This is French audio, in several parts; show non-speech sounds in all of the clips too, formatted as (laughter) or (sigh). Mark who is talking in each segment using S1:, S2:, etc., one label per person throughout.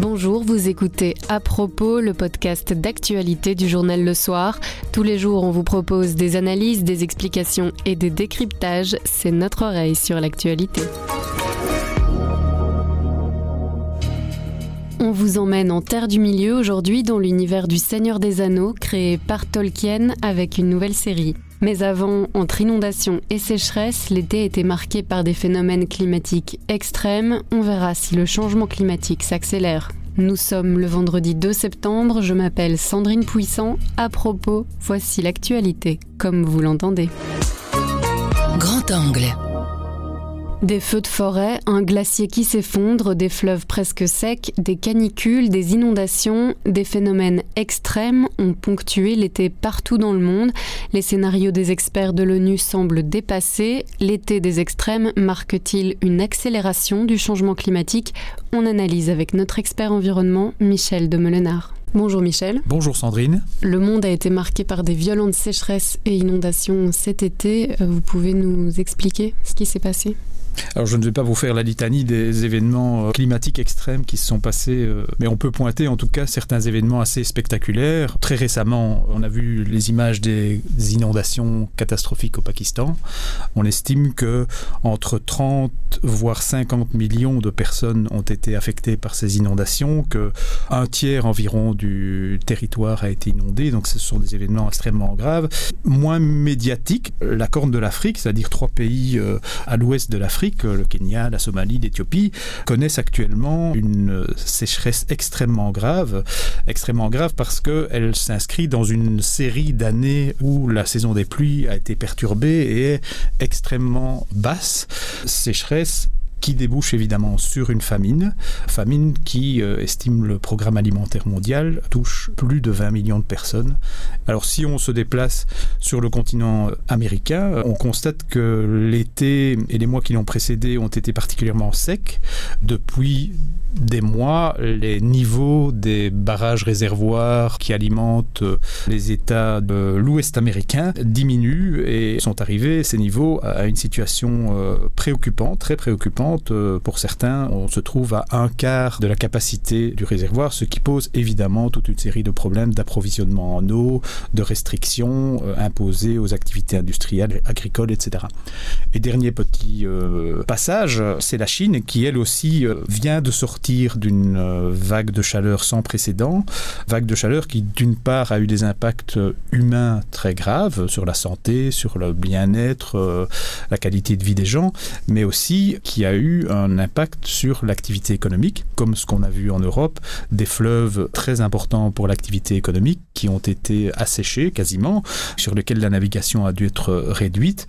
S1: Bonjour, vous écoutez À propos, le podcast d'actualité du journal Le Soir. Tous les jours, on vous propose des analyses, des explications et des décryptages. C'est notre oreille sur l'actualité. On vous emmène en Terre du Milieu aujourd'hui dans l'univers du Seigneur des Anneaux créé par Tolkien avec une nouvelle série. Mais avant, entre inondations et sécheresse, l'été était marqué par des phénomènes climatiques extrêmes. On verra si le changement climatique s'accélère. Nous sommes le vendredi 2 septembre, je m'appelle Sandrine Puissant. À propos, voici l'actualité, comme vous l'entendez.
S2: Grand angle.
S1: Des feux de forêt, un glacier qui s'effondre, des fleuves presque secs, des canicules, des inondations, des phénomènes extrêmes ont ponctué l'été partout dans le monde. Les scénarios des experts de l'ONU semblent dépassés. L'été des extrêmes marque-t-il une accélération du changement climatique? On analyse avec notre expert environnement, Michel de Melenard. Bonjour Michel.
S3: Bonjour Sandrine.
S1: Le monde a été marqué par des violentes sécheresses et inondations cet été. Vous pouvez nous expliquer ce qui s'est passé?
S3: Alors je ne vais pas vous faire la litanie des événements euh, climatiques extrêmes qui se sont passés, euh, mais on peut pointer en tout cas certains événements assez spectaculaires. Très récemment, on a vu les images des inondations catastrophiques au Pakistan. On estime que entre 30 voire 50 millions de personnes ont été affectées par ces inondations, que un tiers environ du territoire a été inondé. Donc ce sont des événements extrêmement graves, moins médiatiques. La Corne de l'Afrique, c'est-à-dire trois pays euh, à l'ouest de l'Afrique le Kenya, la Somalie, l'Éthiopie, connaissent actuellement une sécheresse extrêmement grave, extrêmement grave parce qu'elle s'inscrit dans une série d'années où la saison des pluies a été perturbée et est extrêmement basse. Sécheresse qui débouche évidemment sur une famine, famine qui, euh, estime le programme alimentaire mondial, touche plus de 20 millions de personnes. Alors si on se déplace sur le continent américain, on constate que l'été et les mois qui l'ont précédé ont été particulièrement secs. Depuis des mois, les niveaux des barrages réservoirs qui alimentent les États de l'Ouest américain diminuent et sont arrivés, ces niveaux, à une situation euh, préoccupante, très préoccupante. Euh, pour certains, on se trouve à un quart de la capacité du réservoir, ce qui pose évidemment toute une série de problèmes d'approvisionnement en eau, de restrictions euh, imposées aux activités industrielles, agricoles, etc. Et dernier petit passage, c'est la Chine qui, elle aussi, vient de sortir d'une euh, vague de chaleur sans précédent, vague de chaleur qui d'une part a eu des impacts humains très graves sur la santé, sur le bien-être, euh, la qualité de vie des gens, mais aussi qui a eu un impact sur l'activité économique, comme ce qu'on a vu en Europe, des fleuves très importants pour l'activité économique qui ont été asséchés quasiment, sur lesquels la navigation a dû être réduite,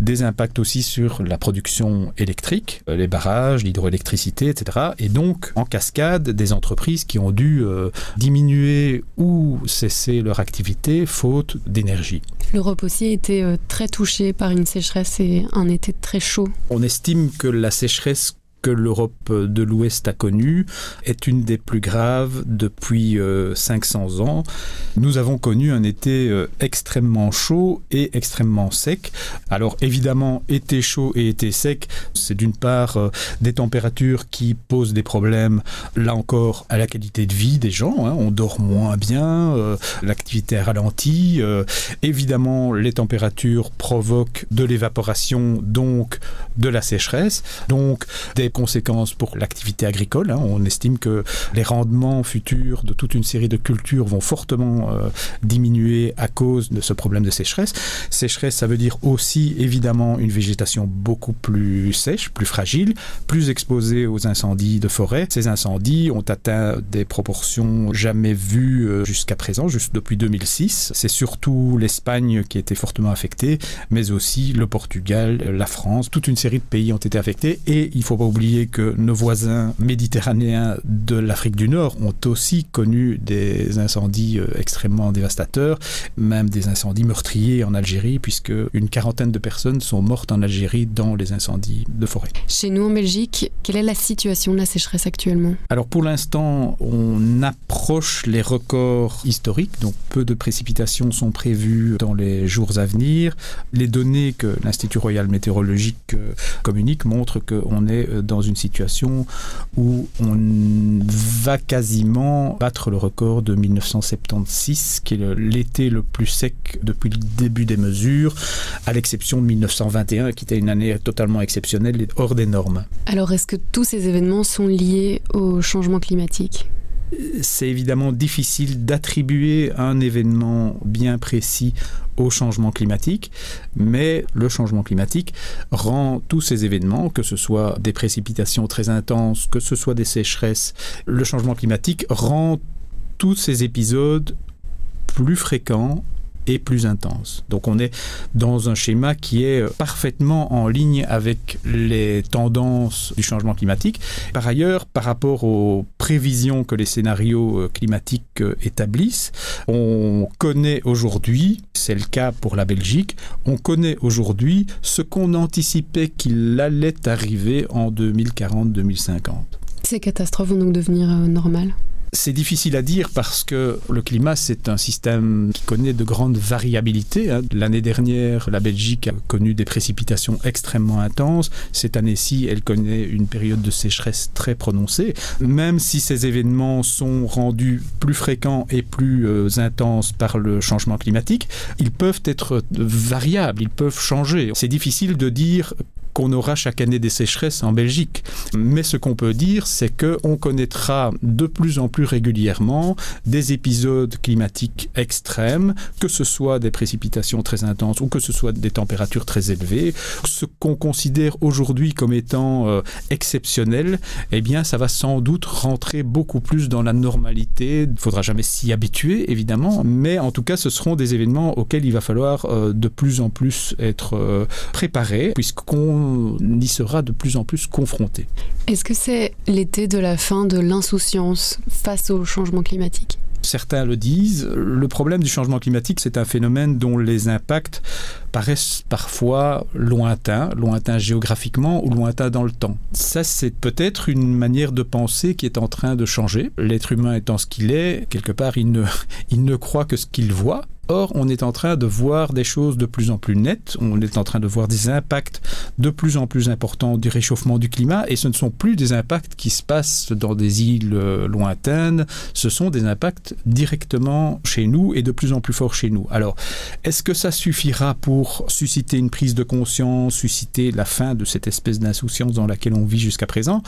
S3: des impacts aussi sur la production électrique, les barrages, l'hydroélectricité, etc. Et donc en cascade des entreprises qui ont dû euh, diminuer ou cesser leur activité faute d'énergie.
S1: L'Europe aussi a été euh, très touchée par une sécheresse et un été très chaud.
S3: On estime que la sécheresse l'Europe de l'Ouest a connue est une des plus graves depuis 500 euh, ans. Nous avons connu un été euh, extrêmement chaud et extrêmement sec. Alors évidemment, été chaud et été sec, c'est d'une part euh, des températures qui posent des problèmes, là encore, à la qualité de vie des gens. Hein. On dort moins bien, l'activité est ralentie. évidemment, les températures provoquent de l'évaporation, donc de la sécheresse, donc des conséquences pour l'activité agricole. Hein. On estime que les rendements futurs de toute une série de cultures vont fortement euh, diminuer à cause de ce problème de sécheresse. Sécheresse, ça veut dire aussi évidemment une végétation beaucoup plus sèche, plus fragile, plus exposée aux incendies de forêt. Ces incendies ont atteint des proportions jamais vues euh, jusqu'à présent, juste depuis 2006. C'est surtout l'Espagne qui a été fortement affectée, mais aussi le Portugal, la France, toute une série de pays ont été affectés et il ne faut pas oublier oublier que nos voisins méditerranéens de l'Afrique du Nord ont aussi connu des incendies euh, extrêmement dévastateurs, même des incendies meurtriers en Algérie, puisque une quarantaine de personnes sont mortes en Algérie dans les incendies de forêt.
S1: Chez nous en Belgique, quelle est la situation de la sécheresse actuellement?
S3: Alors pour l'instant, on approche les records historiques, donc peu de précipitations sont prévues dans les jours à venir. Les données que l'Institut royal météorologique euh, communique montrent qu'on est euh, dans une situation où on va quasiment battre le record de 1976, qui est l'été le plus sec depuis le début des mesures, à l'exception de 1921, qui était une année totalement exceptionnelle et hors des normes.
S1: Alors est-ce que tous ces événements sont liés au changement climatique?
S3: C'est évidemment difficile d'attribuer un événement bien précis au changement climatique, mais le changement climatique rend tous ces événements, que ce soit des précipitations très intenses, que ce soit des sécheresses, le changement climatique rend tous ces épisodes plus fréquents et plus intense. Donc on est dans un schéma qui est euh, parfaitement en ligne avec les tendances du changement climatique. Par ailleurs, par rapport aux prévisions que les scénarios euh, climatiques euh, établissent, on connaît aujourd'hui, c'est le cas pour la Belgique, on connaît aujourd'hui ce qu'on anticipait qu'il allait arriver en 2040-2050.
S1: Ces catastrophes vont donc devenir normales
S3: c'est difficile à dire parce que le climat, c'est un système qui connaît de grandes variabilités. Hein. L'année dernière, la Belgique a connu des précipitations extrêmement intenses. Cette année-ci, elle connaît une période de sécheresse très prononcée. Même si ces événements sont rendus plus fréquents et plus euh, intenses par le changement climatique, ils peuvent être variables, ils peuvent changer. C'est difficile de dire qu'on aura chaque année des sécheresses en Belgique. Mais ce qu'on peut dire, c'est qu'on connaîtra de plus en plus régulièrement des épisodes climatiques extrêmes, que ce soit des précipitations très intenses ou que ce soit des températures très élevées. Ce qu'on considère aujourd'hui comme étant euh, exceptionnel, eh bien, ça va sans doute rentrer beaucoup plus dans la normalité. Il ne faudra jamais s'y habituer, évidemment, mais en tout cas, ce seront des événements auxquels il va falloir euh, de plus en plus être euh, préparé, puisqu'on y sera de plus en plus confronté.
S1: Est-ce que c'est l'été de la fin de l'insouciance face au changement climatique?
S3: Certains le disent. Le problème du changement climatique, c'est un phénomène dont les impacts paraissent parfois lointains, lointains géographiquement ou lointains dans le temps. Ça, c'est peut-être une manière de penser qui est en train de changer. L'être humain étant ce qu'il est, quelque part, il ne, (laughs) il ne croit que ce qu'il voit. Or, on est en train de voir des choses de plus en plus nettes, on est en train de voir des impacts de plus en plus importants du réchauffement du climat, et ce ne sont plus des impacts qui se passent dans des îles euh, lointaines, ce sont des impacts directement chez nous et de plus en plus forts chez nous. Alors, est-ce que ça suffira pour susciter une prise de conscience, susciter la fin de cette espèce d'insouciance dans laquelle on vit jusqu'à présent?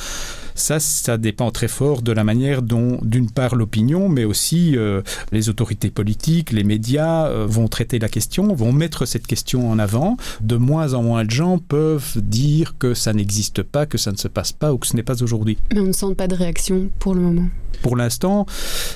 S3: Ça, ça dépend très fort de la manière dont, d'une part, l'opinion, mais aussi euh, les autorités politiques, les médias, euh, vont traiter la question, vont mettre cette question en avant. De moins en moins de gens peuvent dire que ça n'existe pas, que ça ne se passe pas ou que ce n'est pas aujourd'hui.
S1: Mais on ne sent pas de réaction pour le moment.
S3: Pour l'instant,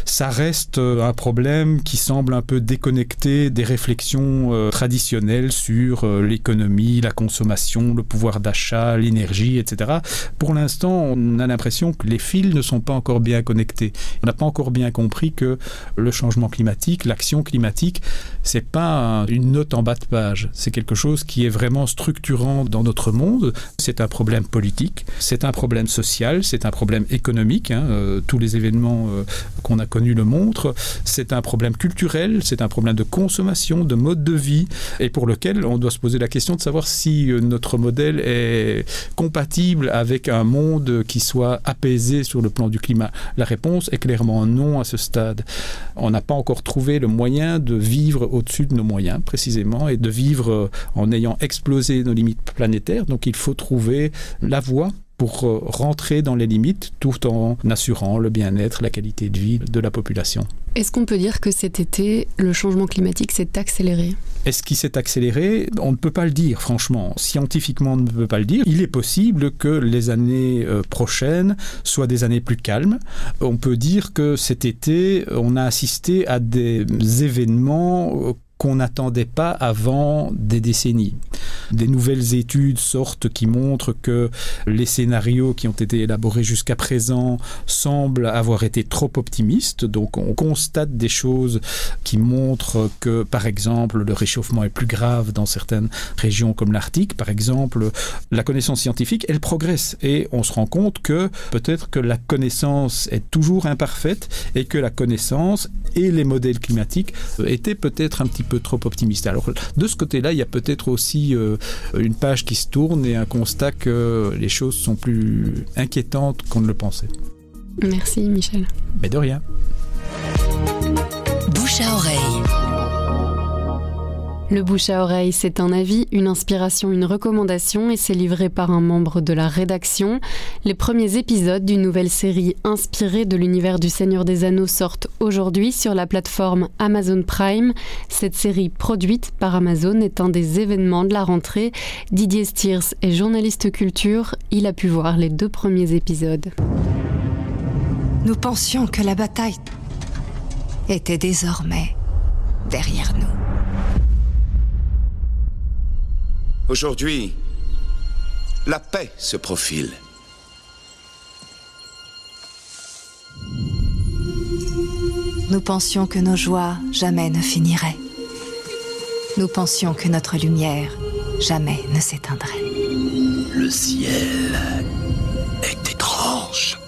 S3: ça reste euh, un problème qui semble un peu déconnecté des réflexions euh, traditionnelles sur l'économie, la consommation, le pouvoir d'achat, l'énergie, etc. Pour l'instant, on a l'impression que les fils ne sont pas encore bien connectés. On n'a pas encore bien compris que le changement climatique, l'action climatique, c'est pas une note en bas de page. C'est quelque chose qui est vraiment structurant dans notre monde. C'est un problème politique, c'est un problème social, c'est un problème économique. Hein. Euh, tous les événements euh, qu'on a connus le montrent. C'est un problème culturel, c'est un problème de consommation, de mode de vie, et pour lequel on doit se poser la question de savoir si euh, notre modèle est compatible avec un monde qui soit apaisé sur le plan du climat. La réponse est clairement non à ce stade. On n'a pas encore trouvé le moyen de vivre au-dessus de nos moyens, précisément, et de vivre euh, en ayant explosé nos limites planétaires. Donc il faut trouver la voie pour euh, rentrer dans les limites tout en assurant le bien-être, la qualité de vie de la population.
S1: Est-ce qu'on peut dire que cet été, le changement climatique s'est accéléré?
S3: Est-ce qu'il s'est accéléré? On ne peut pas le dire, franchement. Scientifiquement, on ne peut pas le dire. Il est possible que les années euh, prochaines soient des années plus calmes. On peut dire que cet été, on a assisté à des événements euh, qu'on n'attendait pas avant des décennies. Des nouvelles études sortent qui montrent que les scénarios qui ont été élaborés jusqu'à présent semblent avoir été trop optimistes. Donc on constate des choses qui montrent que, par exemple, le réchauffement est plus grave dans certaines régions comme l'Arctique. Par exemple, la connaissance scientifique, elle progresse et on se rend compte que peut-être que la connaissance est toujours imparfaite et que la connaissance et les modèles climatiques étaient peut-être un petit peu trop optimistes. Alors de ce côté-là, il y a peut-être aussi euh, une page qui se tourne et un constat que les choses sont plus inquiétantes qu'on ne le pensait.
S1: Merci Michel.
S3: Mais de rien.
S2: Bouche à oreille.
S1: Le bouche à oreille, c'est un avis, une inspiration, une recommandation et c'est livré par un membre de la rédaction. Les premiers épisodes d'une nouvelle série inspirée de l'univers du Seigneur des Anneaux sortent aujourd'hui sur la plateforme Amazon Prime. Cette série produite par Amazon est un des événements de la rentrée. Didier Stiers est journaliste culture, il a pu voir les deux premiers épisodes.
S4: Nous pensions que la bataille était désormais derrière nous.
S5: Aujourd'hui, la paix se profile.
S4: Nous pensions que nos joies jamais ne finiraient. Nous pensions que notre lumière jamais ne s'éteindrait.
S2: Le ciel est étrange.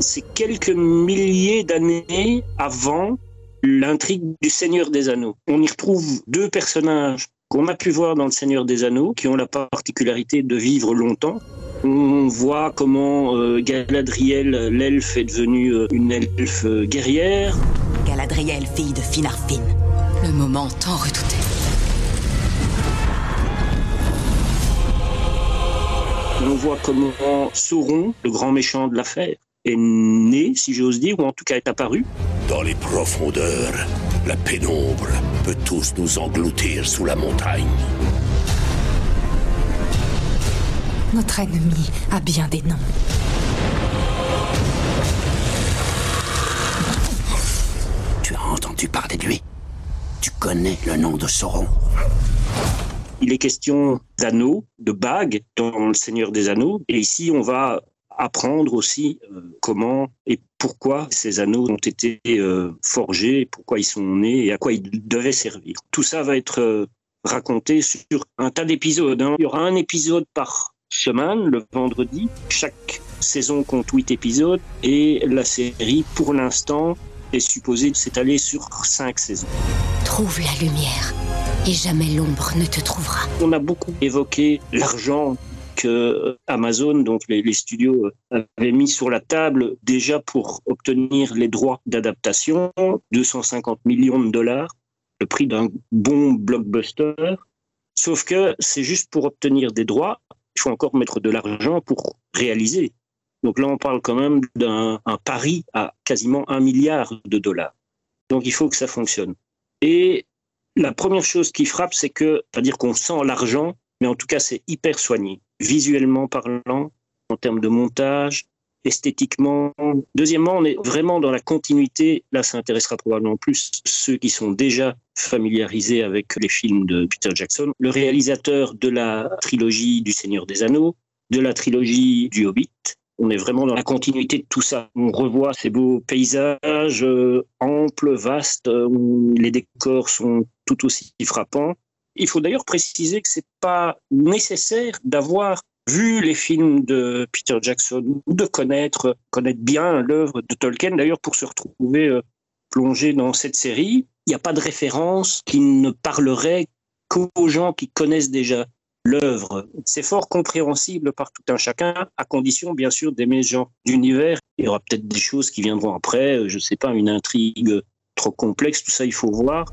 S6: C'est quelques milliers d'années avant l'intrigue du Seigneur des Anneaux. On y retrouve deux personnages qu'on a pu voir dans Le Seigneur des Anneaux, qui ont la particularité de vivre longtemps. On voit comment euh, Galadriel, l'elfe, est devenue euh, une elfe euh, guerrière.
S7: Galadriel, fille de Finarfin. Le moment tant redouté.
S6: On voit comment Sauron, le grand méchant de l'affaire, est né, si j'ose dire, ou en tout cas est apparu.
S8: Dans les profondeurs, la pénombre peut tous nous engloutir sous la montagne.
S4: Notre ennemi a bien des noms.
S8: Tu as entendu parler de lui? Tu connais le nom de Sauron?
S6: Il est question d'anneaux, de bagues dans Le Seigneur des Anneaux. Et ici, on va apprendre aussi euh, comment et pourquoi ces anneaux ont été euh, forgés, pourquoi ils sont nés et à quoi ils devaient servir. Tout ça va être euh, raconté sur un tas d'épisodes. hein. Il y aura un épisode par semaine, le vendredi. Chaque saison compte huit épisodes et la série, pour l'instant, est supposée s'étaler sur cinq saisons.
S7: Trouve la lumière et jamais l'ombre ne te trouvera.
S6: On a beaucoup évoqué l'argent euh, Amazon, donc les, studios, euh, avaient mis sur la table déjà pour obtenir les droits d'adaptation, 250 millions de dollars, le prix d'un bon blockbuster. Sauf que c'est juste pour obtenir des droits, il faut encore mettre de l'argent pour réaliser. Donc là, on parle quand même d'un un pari à quasiment un milliard de dollars. Donc il faut que ça fonctionne. Et la première chose qui frappe, c'est que, c'est-à-dire qu'on sent l'argent, mais en tout cas, c'est hyper soigné, visuellement parlant, en termes de montage, esthétiquement. Deuxièmement, on est vraiment dans la continuité. Là, ça intéressera probablement plus ceux qui sont déjà familiarisés avec les films de Peter Jackson. Le réalisateur de la trilogie du Seigneur des Anneaux, de la trilogie du Hobbit. On est vraiment dans la continuité de tout ça. On revoit ces beaux paysages euh, amples, vastes, euh, où les décors sont tout aussi frappants. Il faut d'ailleurs préciser que c'est pas nécessaire d'avoir vu les films de Peter Jackson ou de connaître connaître bien l'œuvre de Tolkien d'ailleurs pour se retrouver euh, plongé dans cette série. Il n'y a pas de référence qui ne parlerait qu'aux gens qui connaissent déjà l'œuvre. C'est fort compréhensible par tout un chacun, à condition bien sûr d'aimer ce genre d'univers. Il y aura peut-être des choses qui viendront après, euh, je ne sais pas, une intrigue trop complexe, tout ça il faut voir.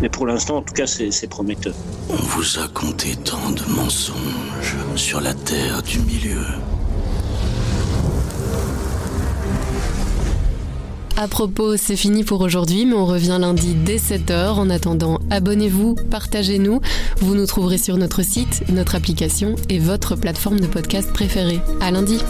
S6: Mais pour l'instant, en tout cas, c'est prometteur.
S2: On vous a conté tant de mensonges sur la terre du milieu.
S1: À propos, c'est fini pour aujourd'hui, mais on revient lundi dès 7h. En attendant, abonnez-vous, partagez-nous. Vous nous trouverez sur notre site, notre application et votre plateforme de podcast préférée. À lundi.